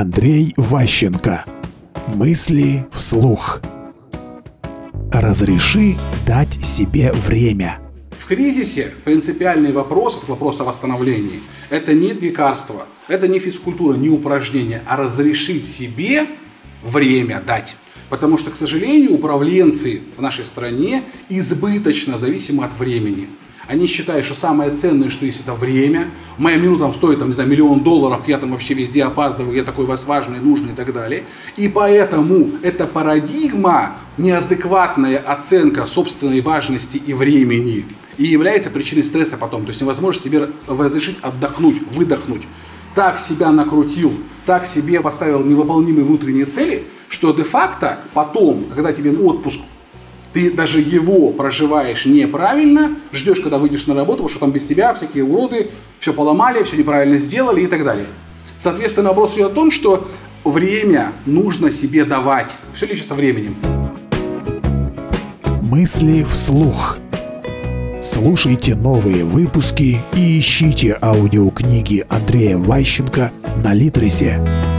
Андрей Ващенко. Мысли вслух. Разреши дать себе время. В кризисе принципиальный вопрос, это вопрос о восстановлении, это не лекарство, это не физкультура, не упражнение, а разрешить себе время дать. Потому что, к сожалению, управленцы в нашей стране избыточно зависимы от времени. Они считают, что самое ценное, что есть, это время. Моя минута там стоит, там, не знаю, миллион долларов, я там вообще везде опаздываю, я такой вас важный, нужный и так далее. И поэтому эта парадигма, неадекватная оценка собственной важности и времени, и является причиной стресса потом. То есть невозможно себе разрешить отдохнуть, выдохнуть. Так себя накрутил, так себе поставил невыполнимые внутренние цели, что де-факто потом, когда тебе отпуск ты даже его проживаешь неправильно, ждешь, когда выйдешь на работу, потому что там без тебя всякие уроды все поломали, все неправильно сделали и так далее. Соответственно, вопрос идет о том, что время нужно себе давать. Все со временем? Мысли вслух. Слушайте новые выпуски и ищите аудиокниги Андрея Ващенко на Литресе.